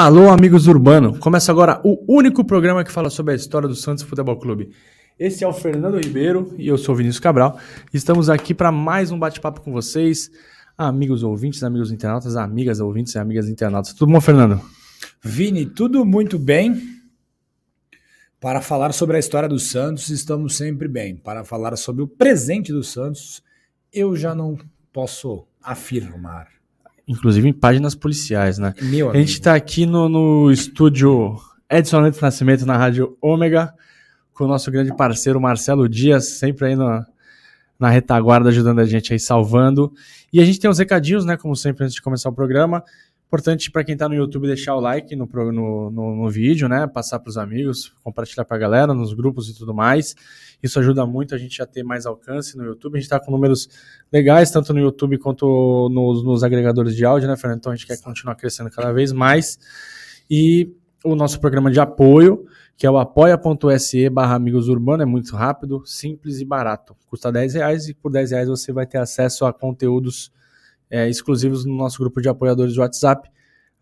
Alô, amigos urbano. Começa agora o único programa que fala sobre a história do Santos Futebol Clube. Esse é o Fernando Ribeiro e eu sou o Vinícius Cabral. Estamos aqui para mais um bate-papo com vocês, amigos ouvintes, amigos internautas, amigas ouvintes e amigas internautas. Tudo bom, Fernando? Vini, tudo muito bem. Para falar sobre a história do Santos, estamos sempre bem. Para falar sobre o presente do Santos, eu já não posso afirmar. Inclusive em páginas policiais, né? Meu A gente está aqui no, no estúdio Edson Neto Nascimento na Rádio Ômega, com o nosso grande parceiro Marcelo Dias, sempre aí na, na retaguarda ajudando a gente aí, salvando. E a gente tem uns recadinhos, né? Como sempre, antes de começar o programa. Importante para quem está no YouTube deixar o like no, no, no, no vídeo, né? Passar para os amigos, compartilhar para a galera, nos grupos e tudo mais. Isso ajuda muito a gente a ter mais alcance no YouTube. A gente está com números legais, tanto no YouTube quanto nos, nos agregadores de áudio, né, Fernando? Então a gente quer continuar crescendo cada vez mais. E o nosso programa de apoio, que é o apoia.se barra amigos urbano, é muito rápido, simples e barato. Custa 10 reais e por 10 reais você vai ter acesso a conteúdos é, exclusivos no nosso grupo de apoiadores do WhatsApp.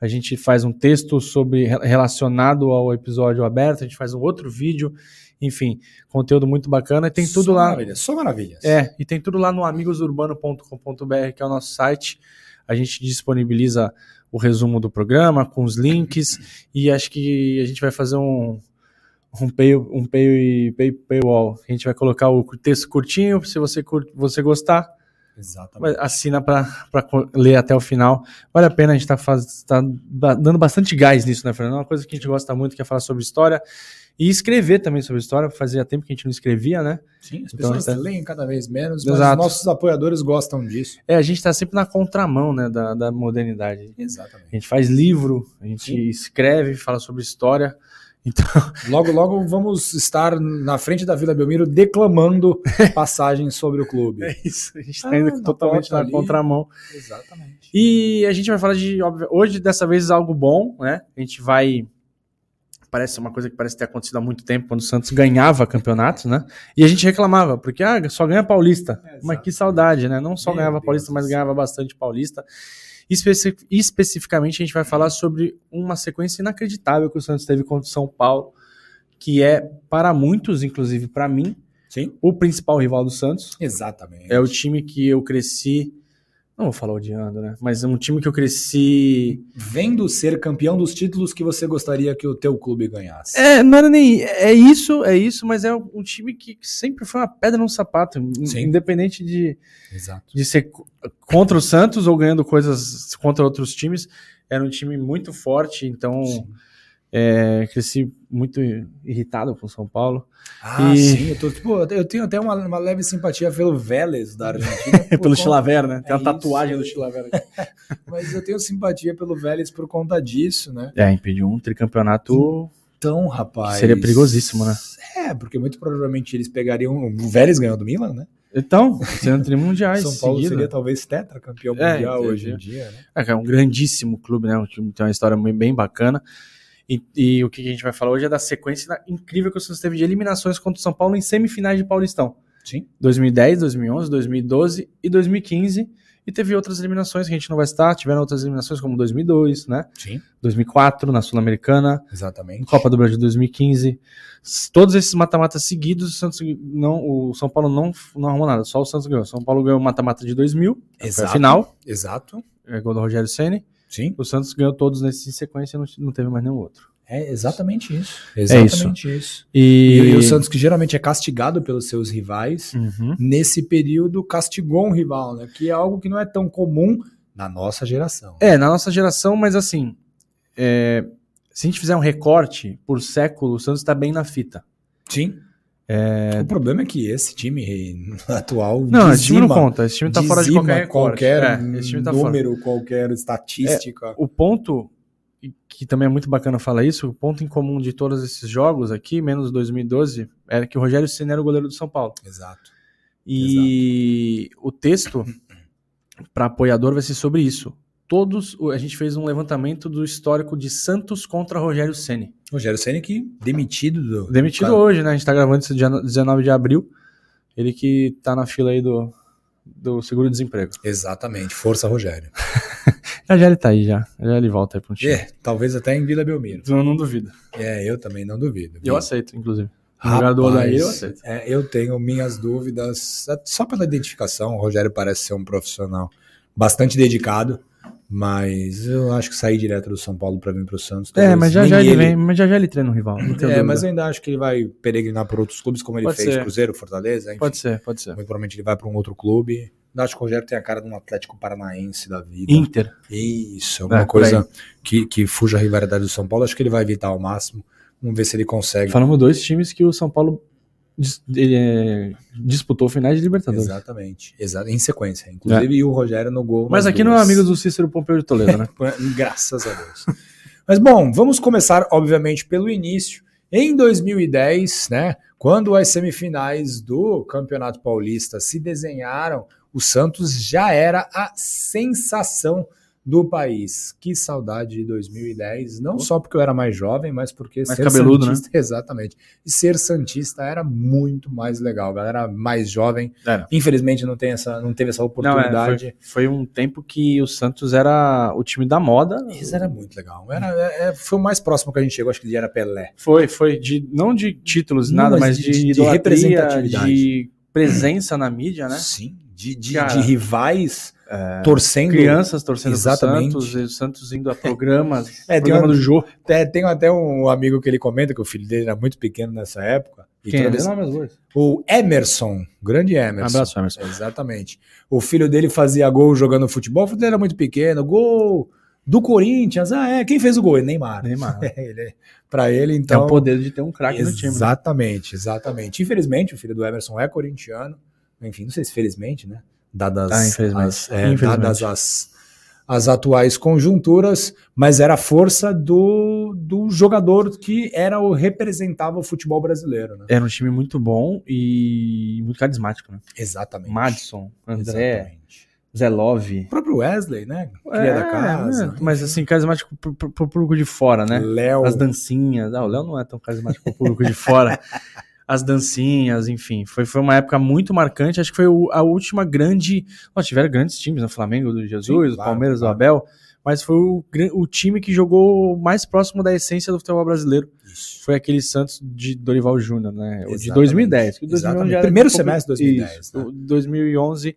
A gente faz um texto sobre relacionado ao episódio aberto, a gente faz um outro vídeo, enfim, conteúdo muito bacana. E tem tudo só lá. Maravilhas, só maravilhas. É, e tem tudo lá no amigosurbano.com.br, que é o nosso site. A gente disponibiliza o resumo do programa com os links e acho que a gente vai fazer um um pay, um pay, pay, paywall. A gente vai colocar o texto curtinho, se você cur- você gostar, Exatamente. assina para ler até o final. Vale a pena, a gente está tá ba- dando bastante gás nisso, né, Fernando? É uma coisa que a gente gosta muito, que é falar sobre história e escrever também sobre história. Fazia tempo que a gente não escrevia, né? Sim, as Então, pessoas tá- leem cada vez menos, mas Exato. os nossos apoiadores gostam disso. É, a gente está sempre na contramão né, da, da modernidade. Exatamente. A gente faz livro, a gente Sim. escreve, fala sobre história. Então, Logo, logo vamos estar na frente da Vila Belmiro declamando passagens sobre o clube. é isso. A gente está Ah, indo totalmente na ali. contramão. Exatamente. E a gente vai falar de, hoje, dessa vez, algo bom, né? A gente vai. Parece uma coisa que parece ter acontecido há muito tempo, quando o Santos ganhava campeonatos, né? E a gente reclamava, porque ah, só ganha paulista. É, mas que saudade, né? Não só Meu ganhava Deus paulista, do mas ganhava bastante paulista. Especi- especificamente, a gente vai falar sobre uma sequência inacreditável que o Santos teve contra o São Paulo, que é, para muitos, inclusive para mim, Sim, o principal rival do Santos. exatamente. É o time que eu cresci. Não vou falar odiando, né? Mas é um time que eu cresci. Vendo ser campeão dos títulos que você gostaria que o teu clube ganhasse. É, não era nem. É isso, é isso, mas é um time que sempre foi uma pedra no sapato. Sim. Independente de, Exato. de ser co- contra o Santos ou ganhando coisas contra outros times. Era um time muito forte, então Sim. É, cresci muito irritado com o São Paulo. Ah, E- sim. Eu, tô, tipo, eu tenho até uma, uma leve simpatia pelo Vélez da Argentina. Pelo conta- Chilaver, né? Tem É uma tatuagem isso. do Chilaver aqui. Mas eu tenho simpatia pelo Vélez por conta disso, né? É, impediu um tricampeonato. Então, rapaz. Seria perigosíssimo, né? É, porque muito provavelmente eles pegariam. O Vélez ganhou do Milan, né? Então, sendo trimundiais. São Paulo seria talvez tetracampeão É, mundial entendi. hoje em dia, né? É, que é um grandíssimo clube, né? Um time tem uma história bem bacana. E, e o que a gente vai falar hoje é da sequência incrível que o Santos teve de eliminações contra o São Paulo em semifinais de Paulistão. Sim. 2010, 2011, 2012 e 2015. E teve outras eliminações que a gente não vai citar. Tiveram outras eliminações como 2002, né? Sim. 2004 na Sul-Americana, Exatamente. Copa do Brasil 2015. S- Todos esses mata-matas seguidos, o, Santos não, o São Paulo não, não arrumou nada, só o Santos ganhou. O São Paulo ganhou o mata-mata de 2000, foi a Exato. final, Exato. é, gol do Rogério Ceni. Sim. O Santos ganhou todos nesses em sequência, não, não teve mais nenhum outro. É exatamente isso. É Exatamente isso. E, E, e o Santos, que geralmente é castigado pelos seus rivais, Uhum. nesse período castigou um rival, né? Que é algo que não é tão comum na nossa geração. É, na nossa geração, mas assim, é, se a gente fizer um recorte por século, o Santos está bem na fita. Sim. O problema é que esse time atual Não, esse time não dizima- conta, esse time tá fora de dizima qualquer qualquer É, tá fora. número, qualquer estatística. O ponto, que também é muito bacana falar isso, o ponto em comum de todos esses jogos aqui, menos 2012, era que o Rogério Ceni era o goleiro do São Paulo. Exato. E o texto para apoiador vai ser sobre isso. Todos, a gente fez um levantamento do histórico de Santos contra Rogério Ceni. Rogério Ceni que demitido do Demitido do- hoje, né? A gente tá gravando isso dia 19 de abril. Ele que tá na fila aí do, do seguro-desemprego. Exatamente. Força Rogério. Já já ele tá aí, já. Já ele volta aí pro time. É, talvez até em Vila Belmiro. Eu não duvido. É, eu também não duvido. Eu aceito, inclusive. No lugar do Rapaz, Odair, eu aceito. é, eu tenho minhas dúvidas, é, só pela identificação, o Rogério parece ser um profissional bastante dedicado, mas eu acho que sair direto do São Paulo para vir para o Santos. É, mas já já ele vem, mas já já ele treina um rival. É, mas eu ainda acho que ele vai peregrinar por outros clubes, como ele Pode fez ser. Cruzeiro, Fortaleza, enfim. Pode ser, pode ser. Muito provavelmente ele vai para um outro clube. Eu acho que o Rogério tem a cara de um Atlético Paranaense da vida. Inter. Isso, alguma É, coisa que, que fuja a rivalidade do São Paulo. Acho que ele vai evitar ao máximo. Vamos ver se ele consegue. Falamos dois times que o São Paulo dis- é, disputou finais de Libertadores. Exatamente, exa em sequência. Inclusive, e o Rogério no gol. Mas aqui não é duas. amigo do Cícero Pompeu de Toledo, né? Graças a Deus. Mas bom, vamos começar, obviamente, pelo início. Em 2010, né, quando as semifinais do Campeonato Paulista se desenharam, o Santos já era a sensação do país. Que saudade de 2010, não só porque eu era mais jovem, mas porque Mais cabeludo, né? santista, exatamente. E ser santista era muito mais legal, galera mais jovem. Era. Infelizmente não tem essa, não teve essa Não, é, oportunidade. foi, foi um tempo que o Santos era o time da moda. Isso era muito legal. Era, é, é, foi o mais próximo que a gente chegou, acho que ele era Pelé. Foi, foi de não de títulos, Não, nada, mas mas de- de, de representatividade. de presença na mídia, né? Sim, de, de, de rivais torcendo. Crianças torcendo Exatamente. Santos, e o Santos indo a programas, É, tem programa uma- do Jô. Até, tenho até um amigo que ele comenta que o filho dele era muito pequeno nessa época. Quem é? vez-. O Emerson, grande Emerson. Abraço, Emerson. Exatamente. O filho dele fazia gol jogando futebol, o filho dele era muito pequeno. Gol do Corinthians. Ah, é. Quem fez o gol? Neymar. Neymar. ele, pra ele, É então. o poder de ter um craque no time. né? Exatamente, exatamente. Infelizmente, o filho do Emerson é corintiano. Enfim, não sei se felizmente, né? Dadas, Ah. As, é, dadas as, as atuais conjunturas, mas era a força do, do jogador que era o representava o futebol brasileiro, né? Era um time muito bom e muito carismático, né? Exatamente. Madison, André, Exatamente. Zé Love. O próprio Wesley, né? Cria É, da casa. né? Mas assim, carismático pro, pro- pro público de fora, né? Léo. As dancinhas. Ah, o Léo não é tão carismático pro público de fora. As dancinhas, enfim. Foi, foi uma época muito marcante. Acho que foi o- a última grande. Ó, tiveram grandes times, o Flamengo do Jesus, Sim, o claro, Palmeiras claro. do Abel. Mas foi o, o time que jogou mais próximo da essência do futebol brasileiro. Isso. Foi aquele Santos de Dorival Júnior, né? O de Exatamente. 2010. que o 2011 Exatamente. já era Primeiro semestre de 2010, Isso, né? o 2011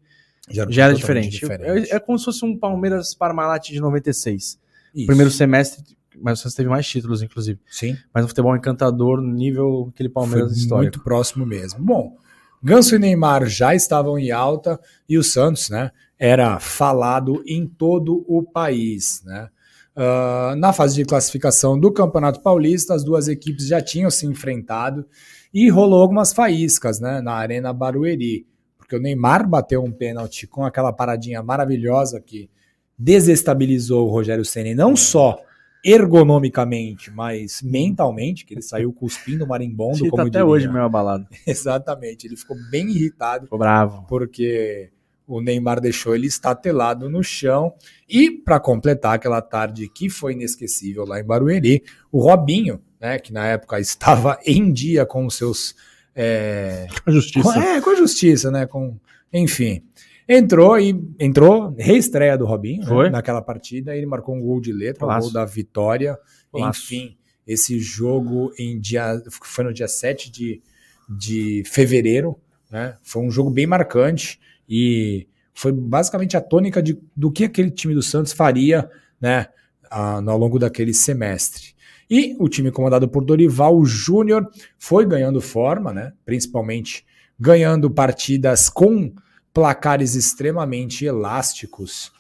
Já já era totalmente diferente. É, é como se fosse um Palmeiras Parmalat de 96. Isso. Primeiro semestre, mas o Santos teve mais títulos, inclusive. Sim. Mas um futebol encantador, no nível aquele Palmeiras Foi histórico. muito próximo mesmo. Bom, Ganso e Neymar já estavam em alta e o Santos, né, era falado em todo o país, né? Ah, na fase de classificação do Campeonato Paulista, as duas equipes já tinham se enfrentado e rolou algumas faíscas, né, na Arena Barueri, porque o Neymar bateu um pênalti com aquela paradinha maravilhosa que desestabilizou o Rogério Ceni não só ergonomicamente, mas mentalmente, que ele saiu cuspindo marimbondo, tá como até diria. hoje meio abalado. Exatamente, ele ficou bem irritado Ficou bravo. porque o Neymar deixou ele estatelado no chão. E para completar aquela tarde que foi inesquecível lá em Barueri, o Robinho, né, que na época estava em dia com os seus é, A justiça. com, é, com a justiça, né? Com, enfim. Entrou e entrou, reestreia do Robinho né, naquela partida. Ele marcou um gol de letra, um Golaço. gol da vitória. Golaço. Enfim, esse jogo em dia, foi no dia 7 de, de fevereiro, né? Foi um jogo bem marcante e foi basicamente a tônica de, do que aquele time do Santos faria, né? a- ao longo daquele semestre. E o time comandado por Dorival Júnior foi ganhando forma, né? Principalmente ganhando partidas com placares extremamente elásticos.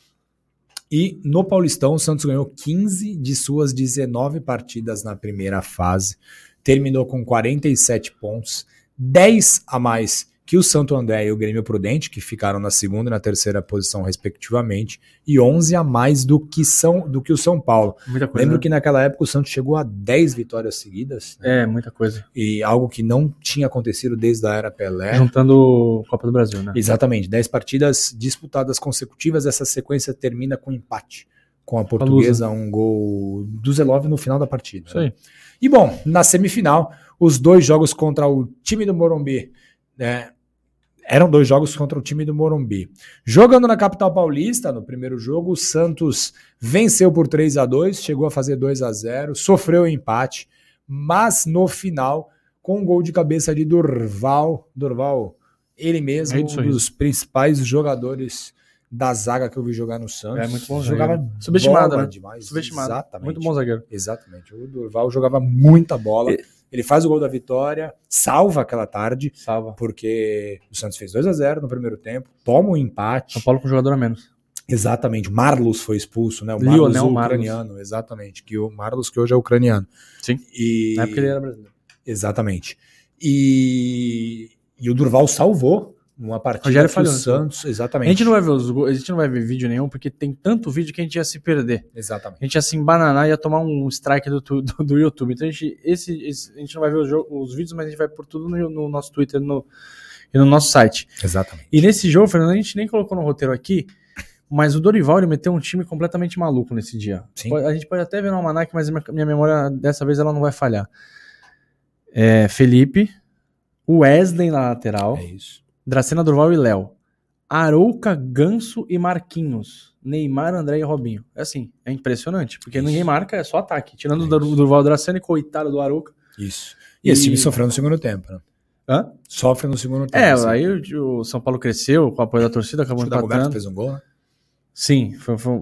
E no Paulistão, o Santos ganhou 15 de suas 19 partidas na primeira fase, terminou com 47 pontos, 10 a mais que o Santo André e o Grêmio Prudente, que ficaram na segunda e na terceira posição, respectivamente, e 11 a mais do que, são, do que o São Paulo. Muita coisa. Lembro né? que naquela época o Santos chegou a 10 vitórias seguidas, né? É, muita coisa. e algo que não tinha acontecido desde a era Pelé. Juntando Copa do Brasil, né? Exatamente, 10 partidas disputadas consecutivas, essa sequência termina com empate. Com a portuguesa, um gol do Zelov no final da partida. Isso aí. E bom, na semifinal, os dois jogos contra o time do Morumbi né, Eram dois jogos contra o time do Morumbi. Jogando na capital paulista, no primeiro jogo, o Santos venceu por 3 a 2 chegou a fazer 2 a 0 sofreu o empate, mas no final, com um gol de cabeça de Durval, Durval, ele mesmo, É um dos principais jogadores da zaga que eu vi jogar no Santos. É muito bom Jogava zagueiro. Subestimado, bola né? demais. Subestimado. Exatamente. Muito bom zagueiro. Exatamente. O Durval jogava muita bola. Ele faz o gol da vitória, salva aquela tarde, Salva. porque o Santos fez 2 a 0 no primeiro tempo, toma um empate. São Paulo com um jogador a menos. Exatamente. O Marlos foi expulso, né? O Lionel Marlos, o Marlos. ucraniano, exatamente. Que o Marlos que hoje é ucraniano. Sim. E Na época ele era brasileiro. exatamente. E, e o Durval salvou uma partida Rogério falhou o. Santos, exatamente. A gente não vai ver os gols, a gente não vai ver vídeo nenhum, porque tem tanto vídeo que a gente ia se perder. Exatamente. A gente ia se embananar e ia tomar um strike do, do, do YouTube. Então a gente, esse, esse- a gente não vai ver os, os vídeos, mas a gente vai por tudo no, no nosso Twitter no- e no nosso site. Exatamente. E nesse jogo, Fernando, a gente nem colocou no roteiro aqui, mas o Dorival ele meteu um time completamente maluco nesse dia. Sim. A gente pode até ver no Almanac, mas minha, memória dessa vez ela não vai falhar. É, Felipe, Wesley na lateral, É isso. Dracena Durval e Léo. Arouca, Ganso e Marquinhos. Neymar, André e Robinho. É assim, é impressionante, porque Isso. ninguém marca, é só ataque. Tirando o Dur- Durval Dracena e coitado do Arouca. Isso. E esse E- time sofreu no segundo tempo, né? Hã? Sofre no segundo tempo. É, assim. aí o, o São Paulo cresceu com o apoio da torcida, acabou Acho que o empatando. fez um gol, né? Sim, foi, foi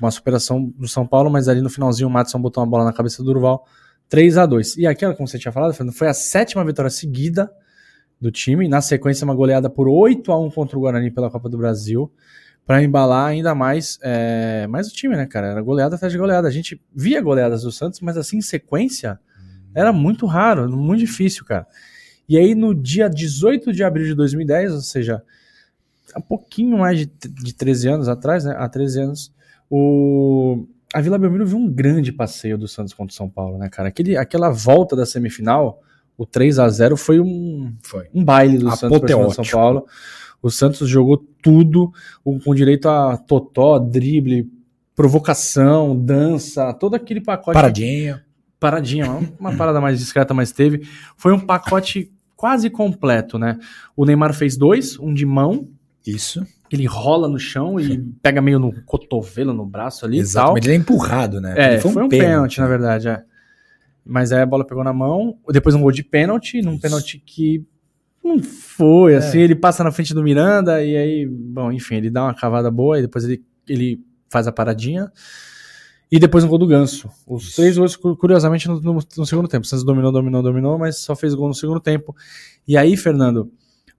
uma superação do São Paulo, mas ali no finalzinho o Matson botou uma bola na cabeça do Durval. 3 a 2 E aquela, como você tinha falado, Fernando, foi a sétima vitória seguida do time. Na sequência, uma goleada por 8 a 1 contra o Guarani pela Copa do Brasil. Pra embalar ainda mais, é, mais o time, né, cara? Era goleada atrás de goleada. A gente via goleadas do Santos, mas assim, em sequência, era muito raro, muito difícil, cara. E aí, no dia 18 de abril de 2010, ou seja, há pouquinho mais de, de 13 anos atrás, né? Há 13 anos, o, a Vila Belmiro viu um grande passeio do Santos contra o São Paulo, né, cara? Aquele, aquela volta da semifinal, o 3 a 0 foi um, Foi. um baile do Santos cima do São Apoteótico. Paulo. O Santos jogou tudo, com direito a totó, drible, provocação, dança, todo aquele pacote Paradinha. paradinha, uma- parada mais discreta, mas teve. Foi um pacote quase completo, né? O Neymar fez dois, um de mão, Isso. ele rola no chão e pega meio no cotovelo, no braço ali e tal. Exatamente. Ele é empurrado, né? É, Ele foi um, pênalti, na verdade, é. Mas aí a bola pegou na mão, depois um gol de pênalti, num pênalti que não foi, É. assim, ele passa na frente do Miranda e aí, bom, enfim, ele dá uma cavada boa e depois ele, ele faz a paradinha. E depois um gol do Ganso. Os Isso. três gols, cu- curiosamente, no, no- no segundo tempo. O Santos dominou, dominou, dominou, mas só fez gol no segundo tempo. E aí, Fernando,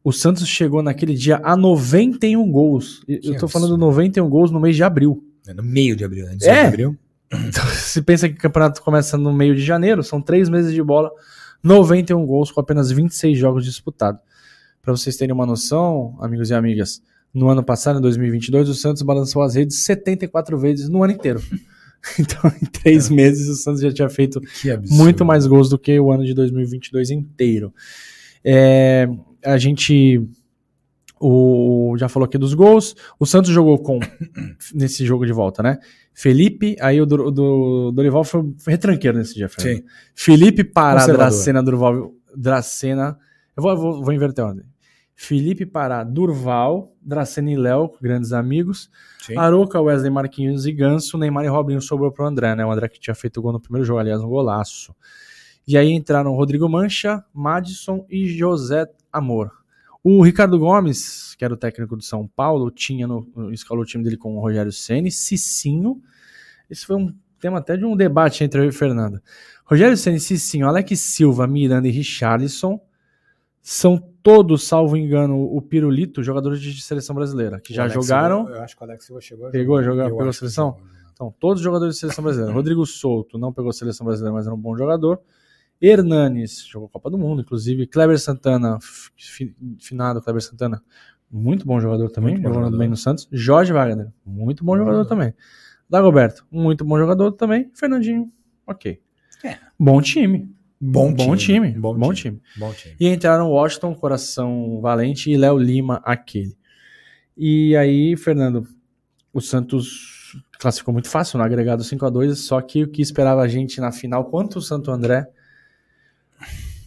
o Santos chegou naquele dia a 91 gols. Que Eu tô falando 91 gols no mês de abril. É no meio de abril, né? 18 É. de abril. Então, se pensa que o campeonato começa no meio de janeiro, são três meses de bola, 91 gols com apenas 26 jogos disputados. Para vocês terem uma noção, amigos e amigas, no ano passado, em 2022, o Santos balançou as redes 74 vezes no ano inteiro. Então, em três meses, o Santos já tinha feito muito mais gols do que o ano de 2022 inteiro. É, a gente o, já falou aqui dos gols. O Santos jogou com nesse jogo de volta, né? Felipe, aí o do, do Dorival foi, foi retranqueiro nesse dia, Fernando. Sim. Felipe Pará. Dracena, Durval, Dracena. Eu vou, vou, vou inverter a ordem. Felipe Pará, Durval, Dracena e Léo, grandes amigos. Sim. Aroca, Wesley, Marquinhos e Ganso, Neymar e Robinho sobrou pro André, né? O André que tinha feito o gol no primeiro jogo, aliás, um golaço. E aí entraram Rodrigo Mancha, Madison e José Amor. O Ricardo Gomes, que era o técnico do São Paulo, tinha no, escalou o time dele com o Rogério Ceni, Cicinho. Esse foi um tema até de um debate entre eu e Fernanda. Rogério Ceni, Cicinho, Alex Silva, Miranda e Richarlison são todos, salvo engano, o Pirulito, jogadores de seleção brasileira, que O já Alex jogaram. Silva- eu acho que o Alex Silva chegou. Pegou a jogar- Eu pegou a seleção? Então, todos jogadores de seleção brasileira. Rodrigo Souto não pegou seleção brasileira, mas era um bom jogador. Hernanes jogou Copa do Mundo, inclusive. Kleber Santana, fi- finado Kleber Santana, muito bom jogador também, Muito jogando jogador. bem no Santos. Jorge Wagner, muito bom Bom jogador jogador. também. Dagoberto, muito bom jogador também. Fernandinho, ok. É. Bom time. Bom, Bom time. Bom, Bom time. time. Bom time. E entraram Washington, Coração Valente e Léo Lima, aquele. E aí, Fernando, o Santos classificou muito fácil no agregado 5 a 2 só que o que esperava a gente na final, quanto o Santo André,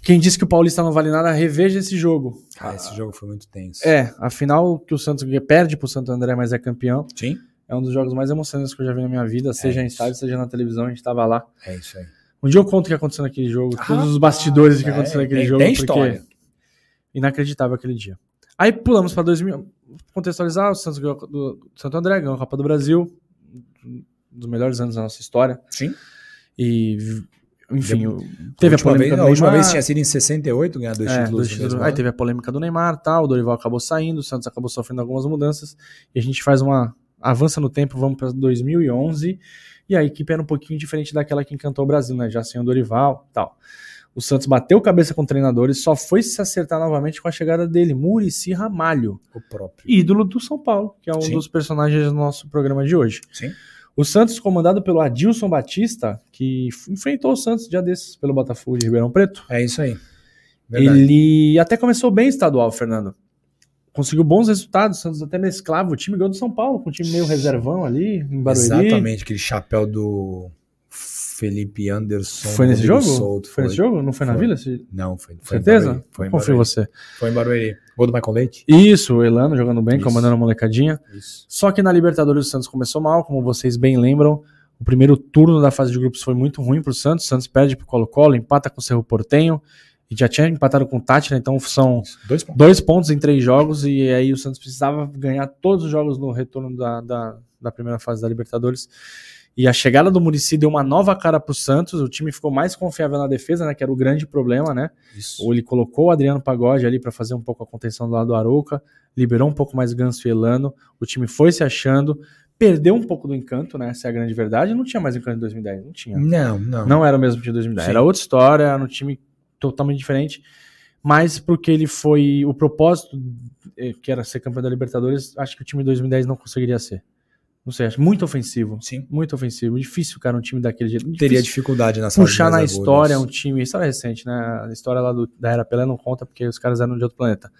Quem disse que o Paulista não vale nada, reveja esse jogo. Ah, esse jogo foi muito tenso. É, afinal que o Santos perde pro Santo André, mas é campeão. Sim. É um dos jogos mais emocionantes que eu já vi na minha vida, seja em isso. estádio, seja na televisão, a gente tava lá. É isso aí. Um dia eu conto o que aconteceu naquele jogo, todos os bastidores do que é, aconteceu naquele tem- jogo, tem história. inacreditável aquele dia. Aí pulamos para 2000, contextualizar, o Santos ganhou do Santo André, ganhou a Copa do Brasil, um dos melhores anos da nossa história. Sim. E, enfim, Deu- A teve a, última, polêmica vez, do a última Neymar. vez tinha sido em 68, ganhar dois É, títulos. dois títulos. Aí teve a polêmica do Neymar, tal, o Dorival acabou saindo, o Santos acabou sofrendo algumas mudanças e a gente faz uma avança no tempo, vamos para 2011 e a equipe era um pouquinho diferente daquela que encantou o Brasil, né? Já sem o Dorival, tal. O Santos bateu cabeça com treinadores, só foi se acertar novamente com a chegada dele, Murici Ramalho, O próprio. ídolo do São Paulo, que é um Sim. dos personagens do nosso programa de hoje. Sim. O Santos, comandado pelo Adilson Batista, que enfrentou o Santos dia desses pelo Botafogo de Ribeirão Preto, É isso aí. Verdade. ele até começou bem estadual, Fernando. Conseguiu bons resultados, o Santos até mesclava o time ganhou do São Paulo, com um time meio reservão ali, em Barueri. Exatamente, aquele chapéu do Felipe Anderson. Foi nesse Rodrigo jogo? Souto, foi nesse jogo? Não foi na Foi. Vila? Esse- Não, foi, foi Certeza? Foi Confio em você. Foi em Barueri. Gol do Michael Leite? Isso, o Elano jogando bem, Isso. comandando a molecadinha. Isso. Só que na Libertadores o Santos começou mal, como vocês bem lembram. O primeiro turno da fase de grupos foi muito ruim pro Santos. O Santos perde pro Colo-Colo, empata com o Cerro Portenho. E já tinha empatado com o Tátira, então são Dois pontos. dois pontos em três jogos. E aí o Santos precisava ganhar todos os jogos no retorno da, da, da primeira fase da Libertadores. E a chegada do Murici deu uma nova cara pro Santos. O time ficou mais confiável na defesa, né? Que era o grande problema, né? Isso. Ou ele colocou o Adriano Pagode ali para fazer um pouco a contenção do lado do Arouca, liberou um pouco mais Ganso e Elano, o time foi se achando, perdeu um pouco do encanto, né? Essa é a grande verdade. Não tinha mais encanto em 2010, não tinha. Não, não. Não era o mesmo de 2010, Sim. era outra história, era um time totalmente diferente. Mas porque ele foi. O propósito, eh, que era ser campeão da Libertadores, acho que o time de 2010 não conseguiria ser. Não sei, acho muito ofensivo. Sim. Muito ofensivo. Difícil, cara, um time daquele jeito. Teria dificuldade de puxar na história um agudos. time. História recente, né? A história lá do- da Era Pelé não conta porque os caras eram de outro planeta.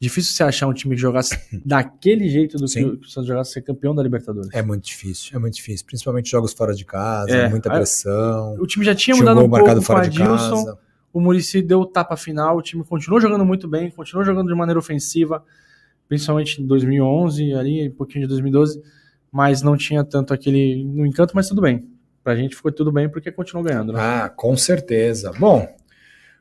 Difícil você achar um time que jogasse daquele jeito do que Sim. o que o Santos jogasse ser campeão da Libertadores. É muito difícil, é muito difícil. Principalmente jogos fora de casa, É, muita pressão. O time já tinha mudado um pouco com o fora de Adilson. casa. O Murici deu o tapa final. O time continuou jogando muito bem, continuou jogando de maneira ofensiva, principalmente em 2011, ali, um pouquinho de 2012. Mas não tinha tanto aquele no encanto, mas tudo bem. Pra gente ficou tudo bem porque continuou ganhando, né? Ah, com certeza. Bom,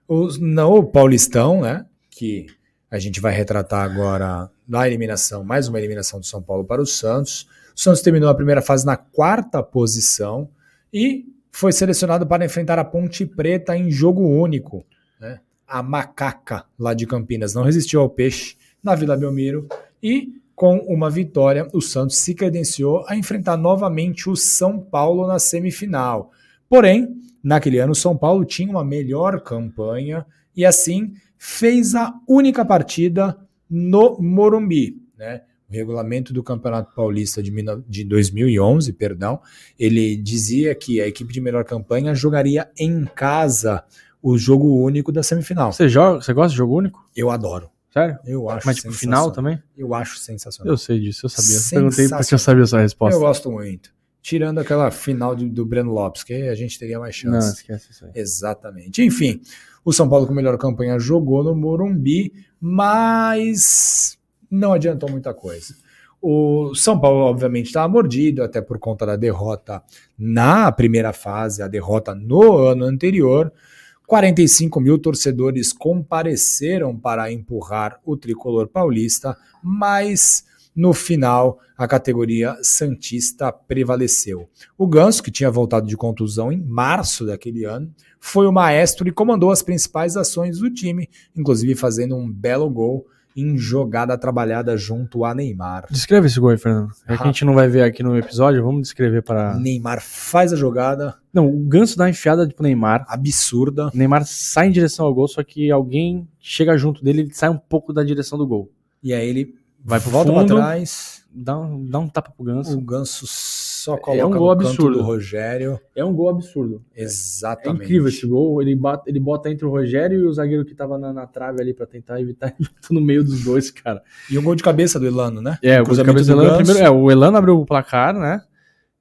os, não, o Paulistão, né? Que a gente vai retratar agora da eliminação, mais uma eliminação do São Paulo para o Santos. O Santos terminou a primeira fase na quarta posição e foi selecionado para enfrentar a Ponte Preta em jogo único. Né? A Macaca, lá de Campinas, não resistiu ao peixe na Vila Belmiro e com uma vitória, o Santos se credenciou a enfrentar novamente o São Paulo na semifinal. Porém, naquele ano, o São Paulo tinha uma melhor campanha e, assim, fez a única partida no Morumbi. Né? O regulamento do Campeonato Paulista de, mil- de 2011, perdão, ele dizia que a equipe de melhor campanha jogaria em casa o jogo único da semifinal. Você joga, você gosta de jogo único? Eu adoro. Sério? Eu acho Mas tipo, final também? Eu acho sensacional. Eu sei disso, eu sabia. Perguntei porque eu sabia a sua resposta. Eu gosto muito. Tirando aquela final do, do Breno Lopes, que a gente teria mais Não, chance. esquece isso aí. Exatamente. Enfim, o São Paulo com melhor campanha jogou no Morumbi, mas não adiantou muita coisa. O São Paulo, obviamente, estava mordido, até por conta da derrota na primeira fase, a derrota no ano anterior. 45 mil torcedores compareceram para empurrar o tricolor paulista, mas no final a categoria Santista prevaleceu. O Ganso, que tinha voltado de contusão em março daquele ano, foi o maestro e comandou as principais ações do time, inclusive fazendo um belo gol em jogada trabalhada junto a Neymar. Descreve esse gol aí, Fernando. É que a gente não vai ver aqui no episódio, vamos descrever para. Neymar faz a jogada Não, o Ganso dá uma enfiada pro Neymar. absurda. O Neymar sai em direção ao gol, só que alguém chega junto dele, ele sai um pouco da direção do gol. E aí ele Vai pro volta fundo. para trás. Dá um, dá um tapa pro Ganso. O Ganso só É coloca um gol absurdo. do Rogério. É um gol absurdo. É Exatamente. incrível esse gol. Ele bota, ele bota entre o Rogério e o zagueiro que tava na, na trave ali pra tentar evitar ele no meio dos dois, cara. E um gol de cabeça do Elano, né? É, o Cruzamento cabeça do do Elano, primeiro, é, o Elano abriu o placar, né?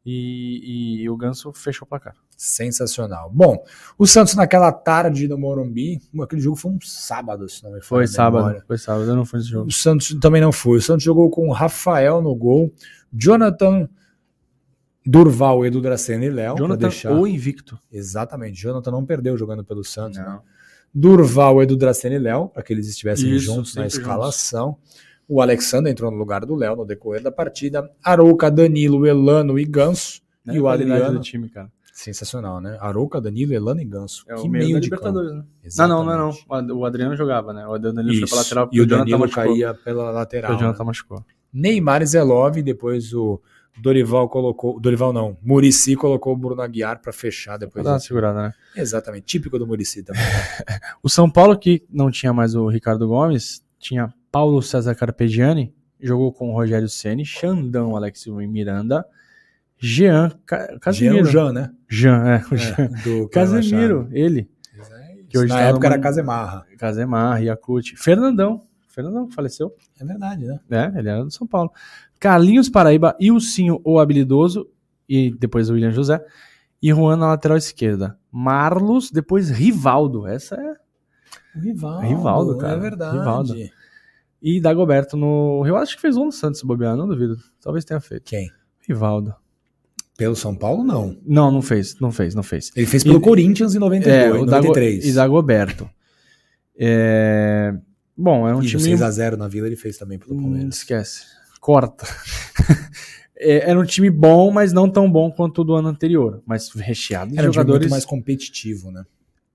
E, e o Ganso fechou o placar. Sensacional. Bom, o Santos naquela tarde no Morumbi, aquele jogo foi um sábado, se não me Foi sábado, foi sábado, eu não fui nesse jogo. O Santos também não foi. O Santos jogou com o Rafael no gol, Jonathan Durval, Edu Dracena e Léo. Jonathan deixar- ou invicto. Exatamente. Jonathan não perdeu jogando pelo Santos. né? Durval, Edu Dracena e Léo, para que eles estivessem Isso, juntos na escalação. O Alexandre entrou no lugar do Léo no decorrer da partida. Arouca, Danilo, Elano e Ganso. Né? E o A qualidade Adriano. do time, cara. Sensacional, né? Arouca, Danilo, Elano e Ganso. É que o meio, de campo. Libertadores, né? Não, não, não, não. O Ad- O Adriano jogava, né? O Adriano foi pra Isso. lateral E o Jonathan Danilo machucou. caía pela lateral. O Jonathan né? machucou. Neymar e Zelov, depois o Dorival colocou. Dorival não, Murici colocou o Bruno Aguiar para fechar depois. dar uma segurada, né? Exatamente, típico do Murici também. O São Paulo, que não tinha mais o Ricardo Gomes, tinha Paulo César Carpegiani, jogou com o Rogério Ceni, Xandão, Alex Miranda, Jean, Ca- Jean, Casemiro. o Jean, né? Jean, é, o É, Jean. do Casemiro, ele. Que hoje Na tá época no- era Casemarra. Casemar, Yakut. Fernandão. Fernandão que faleceu. É verdade, né? É, ele era do São Paulo. Carlinhos Paraíba, Ilcinho, o habilidoso, e depois o William José. E Juan na lateral esquerda. Marlos, depois Rivaldo. Essa é. Rivaldo. Rivaldo, cara. É verdade. Rivaldo. E Dagoberto no. Eu acho que fez um no Santos, bobear, não duvido. Talvez tenha feito. Quem? Rivaldo. Pelo São Paulo, não. Não, não fez, não fez, não fez. Ele fez pelo E- Corinthians em 92, É, o Dago, 93. e Dagoberto. É, bom, é um E time. 6x0 na Vila ele fez também pelo Hum, Palmeiras. esquece. Corta. É, era um time bom, mas não tão bom quanto o do ano anterior. Mas recheado de Era um jogadores. muito mais competitivo, né?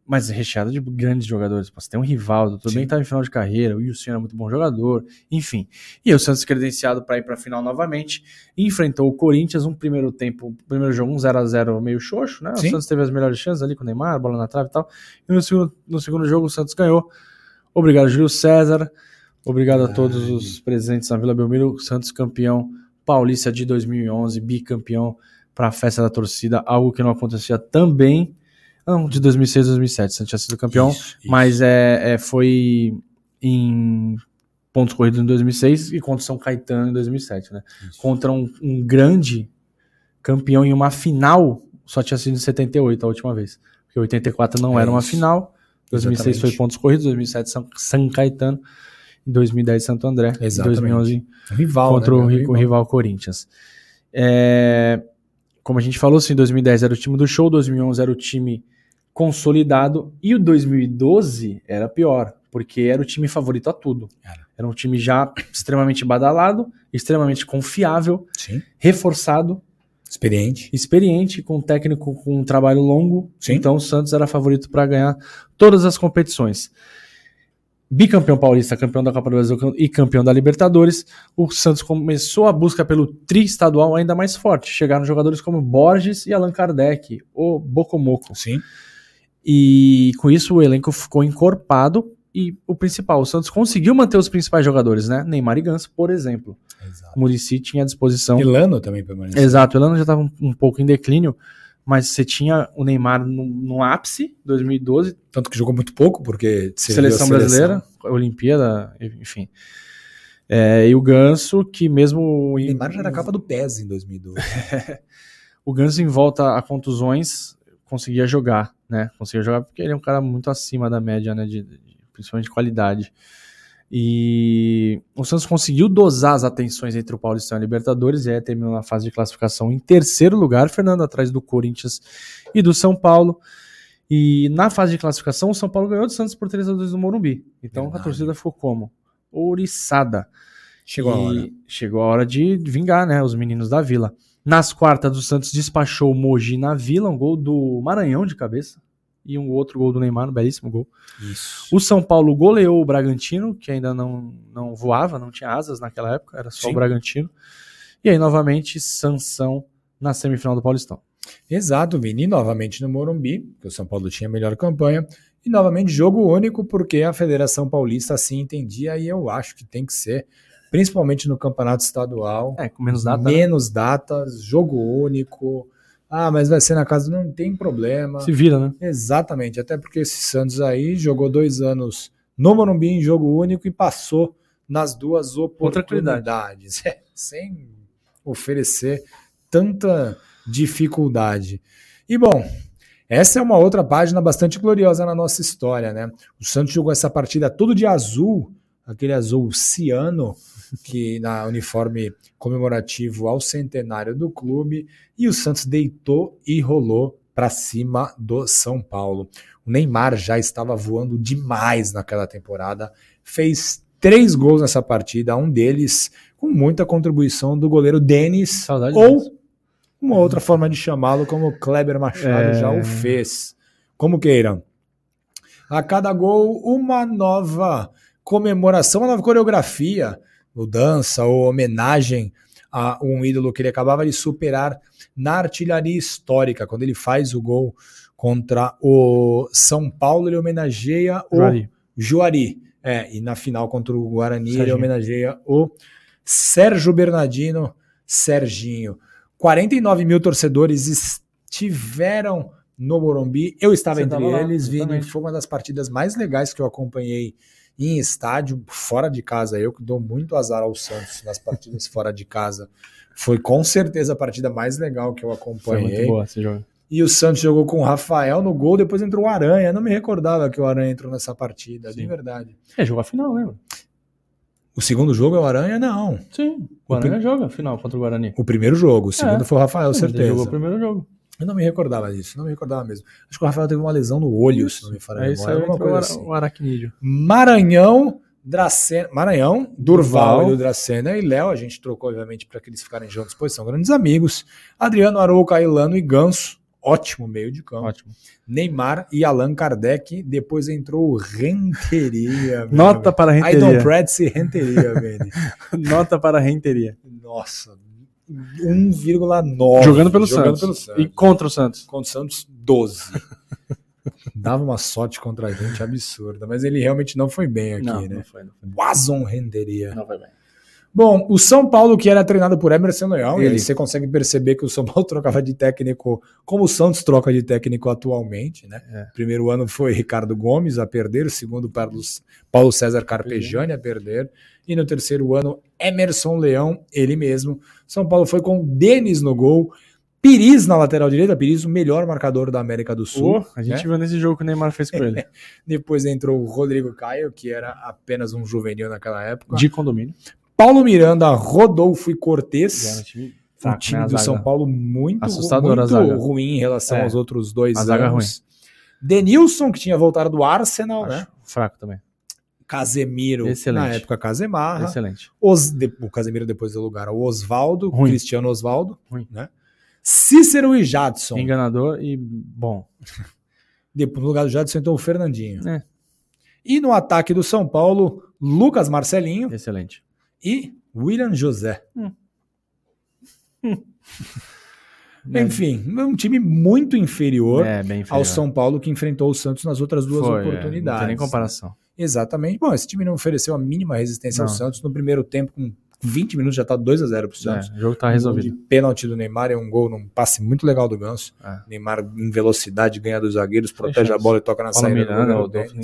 Mas recheado de grandes jogadores. Você tem um Rivaldo, tudo Sim. bem que tá em final de carreira, o Wilson era muito bom jogador, enfim. E o Santos credenciado para ir para a final novamente, enfrentou o Corinthians, um primeiro tempo, primeiro jogo, um 0 a 0 meio xoxo, né? Sim. O Santos teve as melhores chances ali com o Neymar, bola na trave e tal. E no segundo, no segundo jogo o Santos ganhou. Obrigado, Júlio César. Obrigado a todos Ai. os presentes na Vila Belmiro. Santos campeão paulista de 2011, bicampeão para a festa da torcida, algo que não acontecia também. Não, de 2006 2007, o Santos tinha sido campeão, Isso, isso. mas é, é, foi em pontos corridos em 2006 e contra São Caetano em 2007, né? Isso. Contra um, um grande campeão em uma final, só tinha sido em 78 a última vez. Porque 84 não É era uma final, 2006 foi Exatamente. pontos corridos, 2007 São, São Caetano, em 2010 Santo André, em Exatamente. 2011 rival, contra né? o, Meu ri- o rival Corinthians. É, como a gente falou, assim, 2010 era o time do show, 2011 era o time consolidado e o 2012 era pior, porque era o time favorito a tudo. Era. um time já extremamente badalado, extremamente confiável, Sim. reforçado, Experiente. experiente, com um técnico com um trabalho longo. Sim. Então o Santos era favorito para ganhar todas as competições. Bicampeão paulista, campeão da Copa do Brasil e campeão da Libertadores, o Santos começou a busca pelo tri estadual ainda mais forte. Chegaram jogadores como Borges e Allan Kardec, o Bocomoco. Sim. E com isso o elenco ficou encorpado e o principal, o Santos conseguiu manter os principais jogadores, né? Neymar e Ganso, por exemplo. Exato. Murici tinha à disposição Elano também permaneceu. Exato, o Elano já estava um, um pouco em declínio, mas você tinha o Neymar no, no ápice, 2012, Tanto que jogou muito pouco, porque a seleção brasileira, Olimpíada, enfim. É, e o Ganso, que mesmo. O Neymar já era capa do PES em 2012. O Ganso, em volta a contusões, conseguia jogar, né? Conseguia jogar porque ele é um cara muito acima da média, né? De, de- principalmente de qualidade. E o Santos conseguiu dosar as atenções entre o Paulistão e a Libertadores e aí terminou na fase de classificação em terceiro lugar, Fernando, atrás do Corinthians e do São Paulo. E na fase de classificação, o São Paulo ganhou do Santos por 3 a 2 no Morumbi. Então Verdade. a torcida ficou como? Ouriçada. Chegou a E hora. Chegou a hora de vingar, né? Os meninos da Vila. Nas quartas, o Santos despachou o Mogi na Vila, um gol do Maranhão de cabeça. E um outro gol do Neymar, um belíssimo gol. Isso. O São Paulo goleou o Bragantino, que ainda não, não voava, não tinha asas naquela época, era só Sim. o Bragantino. E aí, novamente, Sansão na semifinal do Paulistão. Exato, Vini, novamente no Morumbi, porque o São Paulo tinha a melhor campanha, e novamente jogo único, porque a Federação Paulista assim entendia, e eu acho que tem que ser, principalmente no campeonato estadual. É, com menos data. né? Menos datas, jogo único. Ah, mas vai ser na casa, não tem problema. Se vira, né? Exatamente, até porque esse Santos aí jogou dois anos no Morumbi em jogo único e passou nas duas oportunidades, É, sem oferecer tanta dificuldade. E bom, essa é uma outra página bastante gloriosa na nossa história, né? O Santos jogou essa partida todo de azul, aquele azul ciano, que na uniforme comemorativo ao centenário do clube, e o Santos deitou e rolou para cima do São Paulo. O Neymar já estava voando demais naquela temporada, fez três gols nessa partida, um deles com muita contribuição do goleiro Denis, Saudade ou uma outra forma de chamá-lo, como o Kleber Machado É. já o fez. Como queiram. A cada gol, uma nova comemoração, uma nova coreografia, ou dança, ou homenagem a um ídolo que ele acabava de superar na artilharia histórica. Quando ele faz o gol contra o São Paulo, ele homenageia o Juari. Juari. É, e na final contra o Guarani ele Serginho. homenageia o Sérgio Bernardino Serginho. 49 mil torcedores estiveram no Morumbi. Eu estava Você entre eles, Vini. Foi uma das partidas mais legais que eu acompanhei em estádio, fora de casa. Eu que dou muito azar ao Santos nas partidas fora de casa. Foi com certeza a partida mais legal que eu Foi acompanhei. muito boa esse jogo. E o Santos jogou com o Rafael no gol, depois entrou o Aranha. Eu não me recordava que o Aranha entrou nessa partida, de Sim. verdade. É, jogou a final, lembra? O segundo jogo é o Aranha? Não. Sim. O O prim- Guarani joga a final contra o Guarani. O primeiro jogo. O segundo É. foi o Rafael, Mas ele certeza. Jogou o primeiro jogo. Eu não me recordava disso, não me recordava mesmo. Acho que o Rafael teve uma lesão no olho, se não me falha a Aí saiu memória. Alguma entrou o, coisa assim. o aracnídeo. Maranhão, Dracena, Maranhão, Durval, Durval. e Dracena e Léo. A gente trocou, obviamente, para que eles ficarem juntos, pois são grandes amigos. Adriano Arouca, Cailano e Ganso. Ótimo meio de campo. Ótimo. Neymar e Allan Kardec. Depois entrou o Renteria. Nota para a amigo. I don't renteria. Renteria, velho. Nota para renteria. Nossa, 1,9. Jogando pelo Jogando Santos. pelo Santos. E contra o Santos. Contra o Santos, 12. Dava uma sorte contra a gente absurda, mas ele realmente não foi bem aqui, não, né? não foi, não foi. Wazon Renderia. Não foi bem. Bom, o São Paulo, que era treinado por Emerson Leão, e Ele. aí você consegue perceber que o São Paulo trocava de técnico como o Santos troca de técnico atualmente, né? É. Primeiro ano foi Ricardo Gomes a perder, o segundo Paulo, Paulo César Carpegiani a perder, e no terceiro ano Emerson Leão, ele mesmo. São Paulo foi com Denis no gol, Pires na lateral direita, Pires o melhor marcador da América do Sul. Ô, a gente né? viu nesse jogo que o Neymar fez com ele. Depois entrou o Rodrigo Caio, que era apenas um juvenil naquela época. De condomínio. Paulo Miranda, Rodolfo e Já era um Cortez. time né, do São. Paulo muito, muito ruim em relação É. aos outros dois A zaga anos. Denilson, que tinha voltado do Arsenal, Acho né? fraco também. Casemiro, Excelente. na época Casemarra. Excelente. Os, de- o Casemiro depois deu lugar ao Osvaldo, Ruim. Cristiano Osvaldo. Ruim. Né? Cícero e Jadson. Enganador e bom. Depois, no lugar do Jadson entrou o Fernandinho. É. E no ataque do São Paulo, Lucas Marcelinho Excelente. E William José. Hum. Enfim, um time muito inferior É, bem ao inferior. São Paulo que enfrentou o Santos nas outras duas Foi, é, oportunidades. não tem nem comparação. Exatamente. Bom, esse time não ofereceu a mínima resistência ao Não. Santos no primeiro tempo, com 20 minutos já tá 2 a 0 pro Santos. É, o jogo tá Um gol resolvido. de pênalti do Neymar é um gol num passe muito legal do Ganso. É. Neymar em velocidade ganha dos zagueiros, protege a bola e toca na Paulo saída do Miranda, goleiro Rodolfo.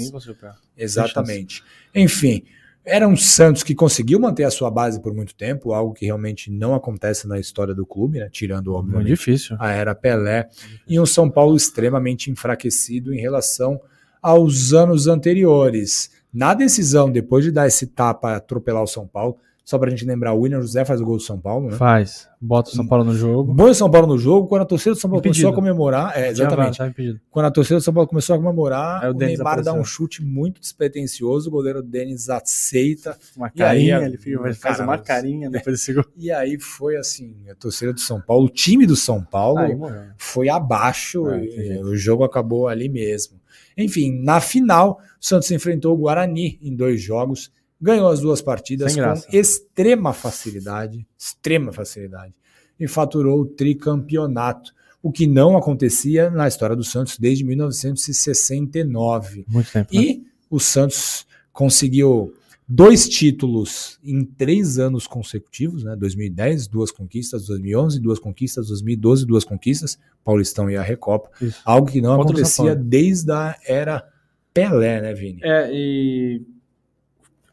Exatamente. Enfim, era um Santos que conseguiu manter a sua base por muito tempo, algo que realmente não acontece na história do clube, né? tirando, Muito obviamente, difícil. a era Pelé, e um São Paulo extremamente enfraquecido em relação aos anos anteriores. Na decisão, depois de dar esse tapa atropelar o São Paulo, só pra gente lembrar, o William José faz o gol do São Paulo, né? Faz. Bota o São Paulo no jogo. Bom o São Paulo no jogo, quando a torcida do São Paulo Impedido. começou a comemorar, é, exatamente, tá quando a torcida do São Paulo começou a comemorar, Aí o o, Denis Neymar dá um chute muito despretensioso, o goleiro Denis aceita, Uma aí, carinha, a- ele fica- faz cara, uma carinha depois desse gol. e aí foi assim, a torcida do São Paulo, o time do São Paulo Aí foi abaixo É, e o jogo acabou ali mesmo. Enfim, na final, o Santos enfrentou o Guarani em dois jogos, ganhou as duas partidas com extrema facilidade, extrema facilidade, e faturou o tricampeonato, o que não acontecia na história do Santos desde 1969. Muito tempo. né? E o Santos conseguiu dois títulos em três anos consecutivos, né? 2010, duas conquistas, 2011, duas conquistas, 2012, duas conquistas, Paulistão e a Recopa. Isso. Algo que não Contra o São acontecia desde a era Pelé, né, Vini? É, e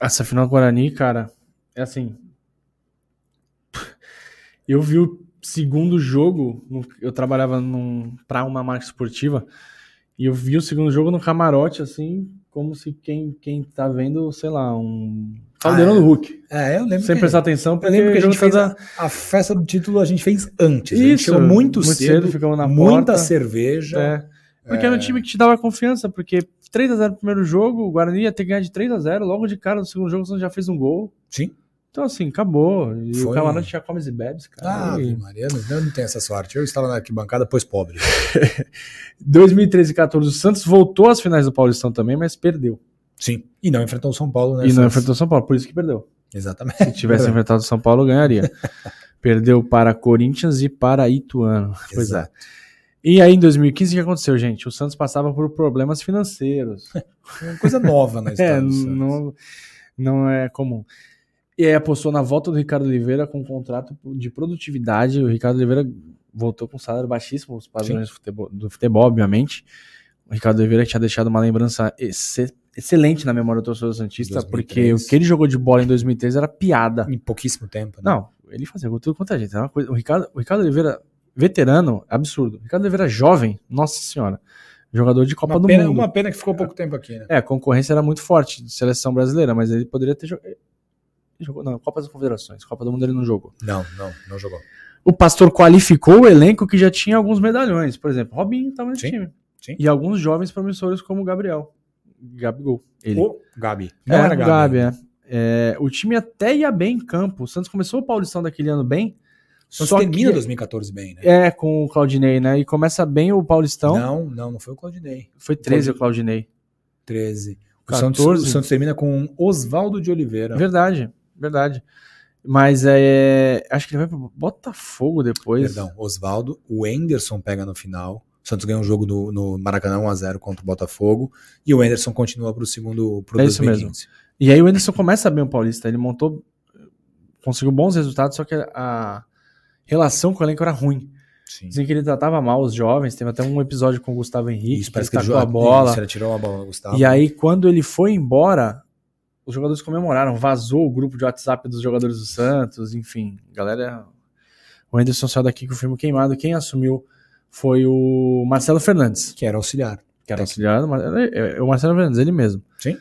essa final Guarani, cara, é assim. Eu vi o segundo jogo, eu trabalhava num, pra uma marca esportiva, e eu vi o segundo jogo no camarote, assim, como se quem, quem tá vendo, sei lá, um caldeirão Ah, é? do Hulk. É, eu lembro Sem que, prestar atenção, eu porque lembro que a gente fez tá- a, a festa do título, a gente fez antes. a gente Isso, chegou muito, muito cedo, cedo, ficamos na muita porta. cerveja. É. Porque era um time que te dava confiança, porque 3x0 no primeiro jogo, o Guarani ia ter que ganhar de 3x0, logo de cara no segundo jogo você já fez um gol. Sim. Então, assim, acabou. E Foi. o camarote tinha comes e bebes, cara. Ah, E Maria, não- eu não tenho essa sorte. Eu estava na arquibancada, pois pobre. 2013 e 14, o Santos voltou às finais do Paulistão também, mas perdeu. Sim. E não enfrentou o São Paulo, né? e não Santos? enfrentou o São Paulo, por isso que perdeu. Exatamente. Se tivesse enfrentado o São Paulo, ganharia. Perdeu para Corinthians e para Ituano. Pois é. E aí, em 2015, o que aconteceu, gente? O Santos passava por problemas financeiros. Uma coisa nova na história É, do Santos. não, não é comum. E aí apostou na volta do Ricardo Oliveira com um contrato de produtividade. O Ricardo Oliveira voltou com um salário baixíssimo, os padrões do futebol, do futebol, obviamente. O Ricardo Oliveira tinha deixado uma lembrança exce- excelente na memória do torcedor Santista, 2003. porque o que ele jogou de bola em 2013 era piada. Em pouquíssimo tempo. Né? Não, ele fazia gol tudo quanto a gente. Era uma coisa, o, Ricardo, o Ricardo Oliveira, veterano, absurdo. Ricardo Oliveira jovem, nossa senhora. Jogador de Copa uma, do pena, Mundo. uma pena que ficou pouco tempo aqui, né? É, a concorrência era muito forte de seleção brasileira, mas ele poderia ter jogado. Jogou, não, Copa das Confederações. Copa do Mundo ele não jogou. Não, não, não jogou. O Pastor qualificou o elenco que já tinha alguns medalhões. Por exemplo, Robinho estava nesse Sim, time. sim. E alguns jovens promissores como o Gabriel. Gabigol. Ele. O Gabi. Não Não era Gabi, Gabi. é. É, O time até ia bem em campo. O Santos começou o Paulistão daquele ano bem. Só Só termina que 2014 bem, né? é com o Claudinei, né? E começa bem o Paulistão. Não, não, não foi o Claudinei. Foi 13 o Claudinei. 13. O 14. Santos, o Santos termina com Oswaldo de Oliveira. Verdade, verdade. Mas é. Acho que ele vai pro Botafogo depois. Perdão, Oswaldo. O Enderson pega no final. O Santos ganha um jogo no, no Maracanã 1x0 contra o Botafogo. E o Enderson continua pro segundo pro É isso 2015. E aí o Anderson começa bem o Paulista. Ele montou. Conseguiu bons resultados, só que a relação com o elenco era ruim. Sim. Dizem que ele tratava mal os jovens. Teve até um episódio com o Gustavo Henrique. Isso, parece que ele tacou jogou a bola. Isso, ele tirou a bola, Gustavo. E aí, quando ele foi embora, os jogadores comemoraram, vazou o grupo de WhatsApp dos jogadores do Santos, enfim, galera. O Anderson saiu daqui com o filme queimado. Quem assumiu foi o Marcelo Fernandes, Que era auxiliar. que era auxiliar, mas é- é o Marcelo Fernandes, ele mesmo. Sim.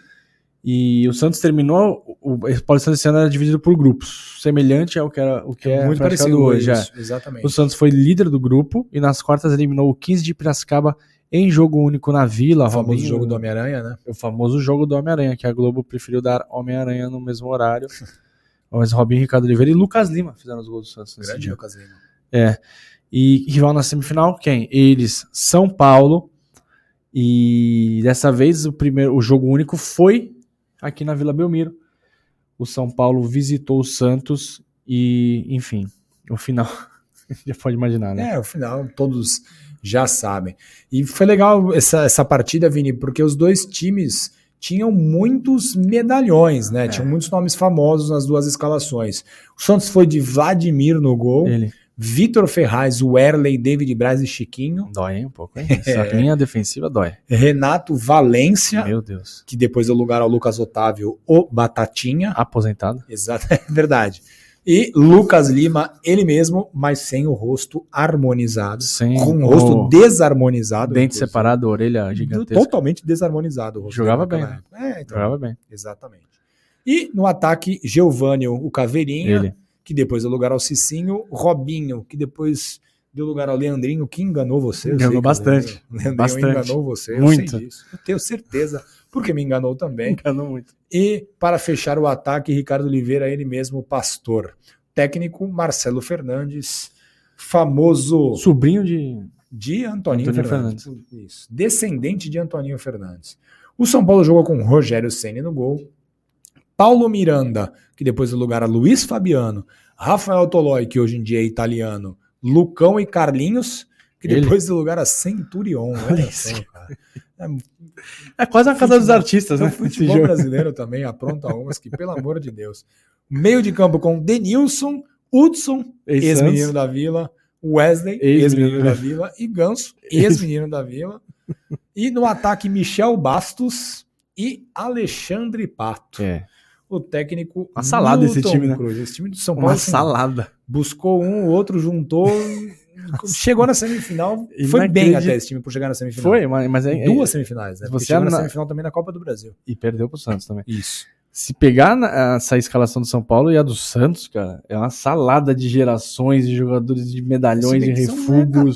E o Santos terminou, o o Paulistão desse ano era dividido por grupos, semelhante ao que, era, o que é Muito praticado parecido hoje. é. isso, Exatamente. O Santos foi líder do grupo e nas quartas eliminou o 15 de Piracicaba em jogo único na Vila. O famoso Robinho- jogo do Homem-Aranha, né? o famoso jogo do Homem-Aranha, que a Globo preferiu dar Homem-Aranha no mesmo horário. Mas Robinho, Ricardo Oliveira e Lucas Lima fizeram os gols do Santos Grande dia. Lucas Lima. E rival na semifinal, quem? Eles, São Paulo. E dessa vez o primeiro, o jogo único foi aqui na Vila Belmiro. O São Paulo visitou o Santos e, enfim, o final já pode imaginar, né? É, o final todos já sabem. E foi legal essa, essa partida, Vini, porque os dois times tinham muitos medalhões, né? Tinham muitos nomes famosos nas duas escalações. O Santos foi de Vladimir no gol, Ele Vitor Ferraz, Werley, David Braz e Chiquinho, dói hein, um pouco, hein? Essa linha defensiva dói. Renato Valência, Meu Deus. que depois deu lugar ao Lucas Otávio, o Batatinha. Aposentado. Exato, é verdade. E Lucas Lima, ele mesmo, mas sem o rosto harmonizado. Sem com o rosto desarmonizado. Dente inclusive. separado, orelha gigantesca. Totalmente desarmonizado. o rosto Jogava bem, época. É, então, Jogava bem. Exatamente. E no ataque, Geovânio, o Caveirinha, Ele. Que depois deu lugar ao Cicinho, Robinho, que depois deu lugar ao Leandrinho, que enganou você. eu Enganou sei bastante. Leandrinho- Bastante. enganou você, eu Muito. sei disso. Eu tenho certeza, porque me enganou também. Enganou muito. E para fechar o ataque, Ricardo Oliveira, ele mesmo, pastor. Técnico, Marcelo Fernandes, famoso Sobrinho de. de Antoninho, Antônio Fernandes. Isso. Descendente de Antoninho Fernandes. O São Paulo jogou com Rogério Ceni no gol. Paulo Miranda, que depois deu lugar a Luiz Fabiano. Rafael Toloi, que hoje em dia é italiano. Lucão e Carlinhos, que Ele. depois deu lugar a Centurion. Olha só, cara. É, É quase a casa dos Futebol- artistas, né? o futebol brasileiro também apronta umas que, pelo amor de Deus. Meio de campo com Denilson, Hudson, ex-menino da Vila, Wesley, Ex-menino da Vila, e Ganso, ex-menino da Vila. E no ataque, Michel Bastos e Alexandre Pato. É. O técnico. Uma salada esse Newton time, né? Cruz. Esse time do São Paulo. Uma assim, salada. buscou um, o outro juntou, chegou na semifinal, foi bem até esse time por chegar na semifinal. Foi, mas, é, Duas semifinais, né? Porque Você chegou na semifinal também na Copa do Brasil. E perdeu pro Santos também. Isso. Se pegar na- essa escalação do São Paulo e a do Santos, cara, é uma salada de gerações, de jogadores de medalhões, de refugos.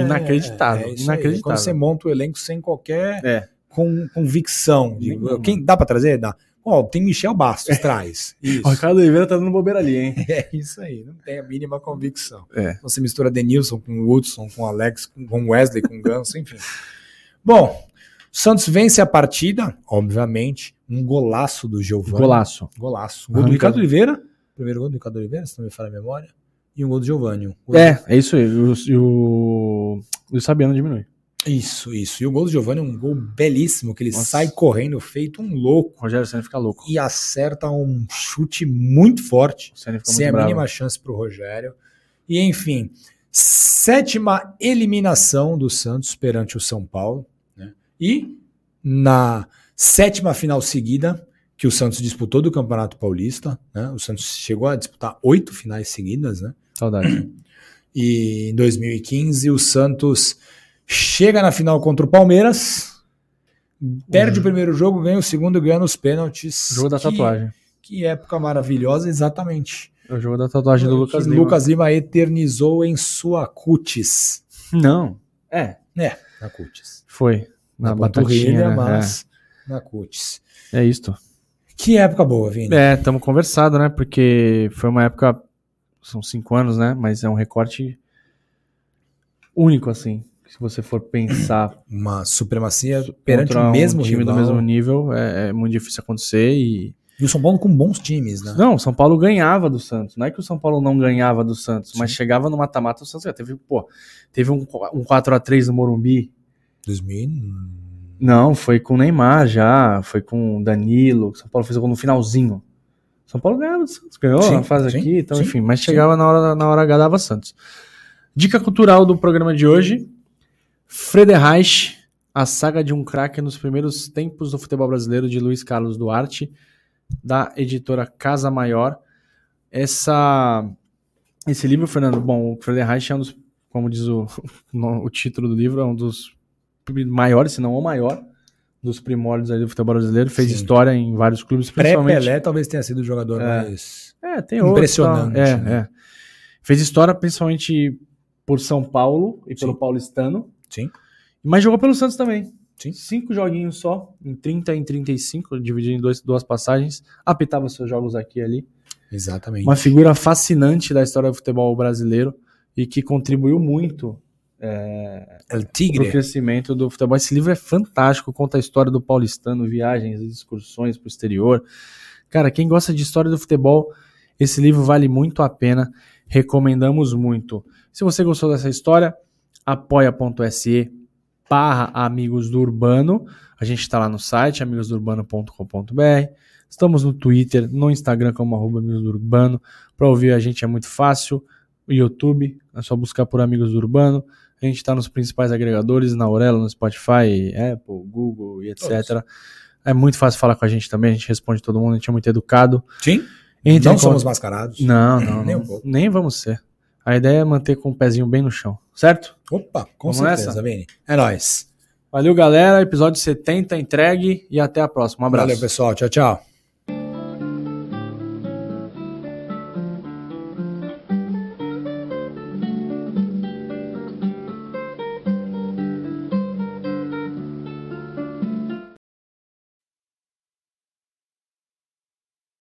Inacreditável, isso aí. inacreditável. Quando você monta o elenco sem qualquer É. con- convicção. de- quem dá pra trazer? Dá. Ó, tem Michel Bastos, traz. Isso. O Ricardo Oliveira tá dando bobeira ali, hein? É isso aí, não tem a mínima convicção. É. Você mistura Denilson com Hudson, com Alex, com Wesley, com Ganso, enfim. Bom, o Santos vence a partida, obviamente, um golaço do Giovanni. Golaço. Golaço. Um gol do Arranca- Ricardo Oliveira, primeiro gol do Ricardo Oliveira, se não me falha a memória, e um gol do Giovanni. Um gol É, é isso aí. E o, o, o Sabiano diminui. Isso, isso. E o gol do Giovanni é um gol belíssimo, que ele Nossa. sai correndo feito um louco O Rogério Senna fica louco. e acerta um chute muito forte, sem a muito bravo. mínima chance para o Rogério. E enfim, sétima eliminação do Santos perante o São Paulo. né? E na sétima final seguida que o Santos disputou do Campeonato Paulista, né? o Santos chegou a disputar oito finais seguidas, né? Saudade. E em 2015 o Santos chega na final contra o Palmeiras, perde o primeiro jogo, ganha o segundo, ganha nos pênaltis. Jogo da Que- tatuagem. Que época maravilhosa, exatamente. É o jogo da tatuagem do Lucas Lima. Lucas Lima eternizou em sua cutis. Não. É. É, na cutis. Foi. Na, Na, batatinha, panturrilha, né? mas na cutis. É, é isto. Que época boa, Vini. É, estamos conversado, né? Porque foi uma época. São cinco anos, né? Mas é um recorte único, assim. Se você for pensar Uma supremacia perante o mesmo um time rival. do mesmo nível, é, é muito difícil acontecer. E. E o São Paulo com bons times, né? Não, o São Paulo ganhava do Santos. Não é que o São Paulo não ganhava do Santos, mas Sim. chegava no mata-mata, o Santos já teve, pô, teve um, um 4x3 no Morumbi. 2000. Não, foi com o Neymar já, foi com o Danilo. o São Paulo fez o gol no finalzinho. São Paulo ganhava do Santos, ganhou Sim, na fase sim, aqui, então sim, enfim, mas chegava na hora, na hora H dava Santos. Dica cultural do programa de hoje: Frederreich, a saga de um craque nos primeiros tempos do futebol brasileiro de Luiz Carlos Duarte, da editora Casa Maior. Essa, esse livro, Fernando, bom, o Frederreich é um dos, como diz o, o título do livro, é um dos maiores, se não o maior, dos primórdios do futebol brasileiro. Fez Sim. história em vários clubes, principalmente. Pré-Pelé talvez tenha sido o jogador É. mais. É, tem Impressionante. É, né? é. Fez história principalmente por São Paulo e pelo Sim. paulistano, Sim. mas jogou pelo Santos também. Sim. Cinco joguinhos só, em 30 e em 35, dividido em dois, duas passagens. Apitava seus jogos aqui e ali. Exatamente. Uma figura fascinante da história do futebol brasileiro e que contribuiu muito para o crescimento do futebol. Esse livro é fantástico, conta a história do paulistano, viagens e excursões para o exterior. Cara, quem gosta de história do futebol, esse livro vale muito a pena. Recomendamos muito. Se você gostou dessa história, apoia.se barra Amigos do Urbano. A gente está lá no site, amigosdourbano.com.br. Estamos no Twitter, no Instagram como arroba Amigos do Urbano. Para ouvir a gente é muito fácil. O YouTube, é só buscar por Amigos do Urbano. A gente está nos principais agregadores, na Aurelo, no Spotify, Apple, Google e etc. É muito fácil falar com a gente também, a gente responde todo mundo, a gente é muito educado. Sim. Entre Não somos conta- mascarados. Não, não, Nem não. um pouco. Nem vamos ser. A ideia é manter com o pezinho bem no chão, certo? Opa, com Vamos certeza, nessa? Vini. É nóis. Valeu, galera. Episódio 70 entregue e até a próxima. Um abraço. Valeu, pessoal. Tchau, tchau.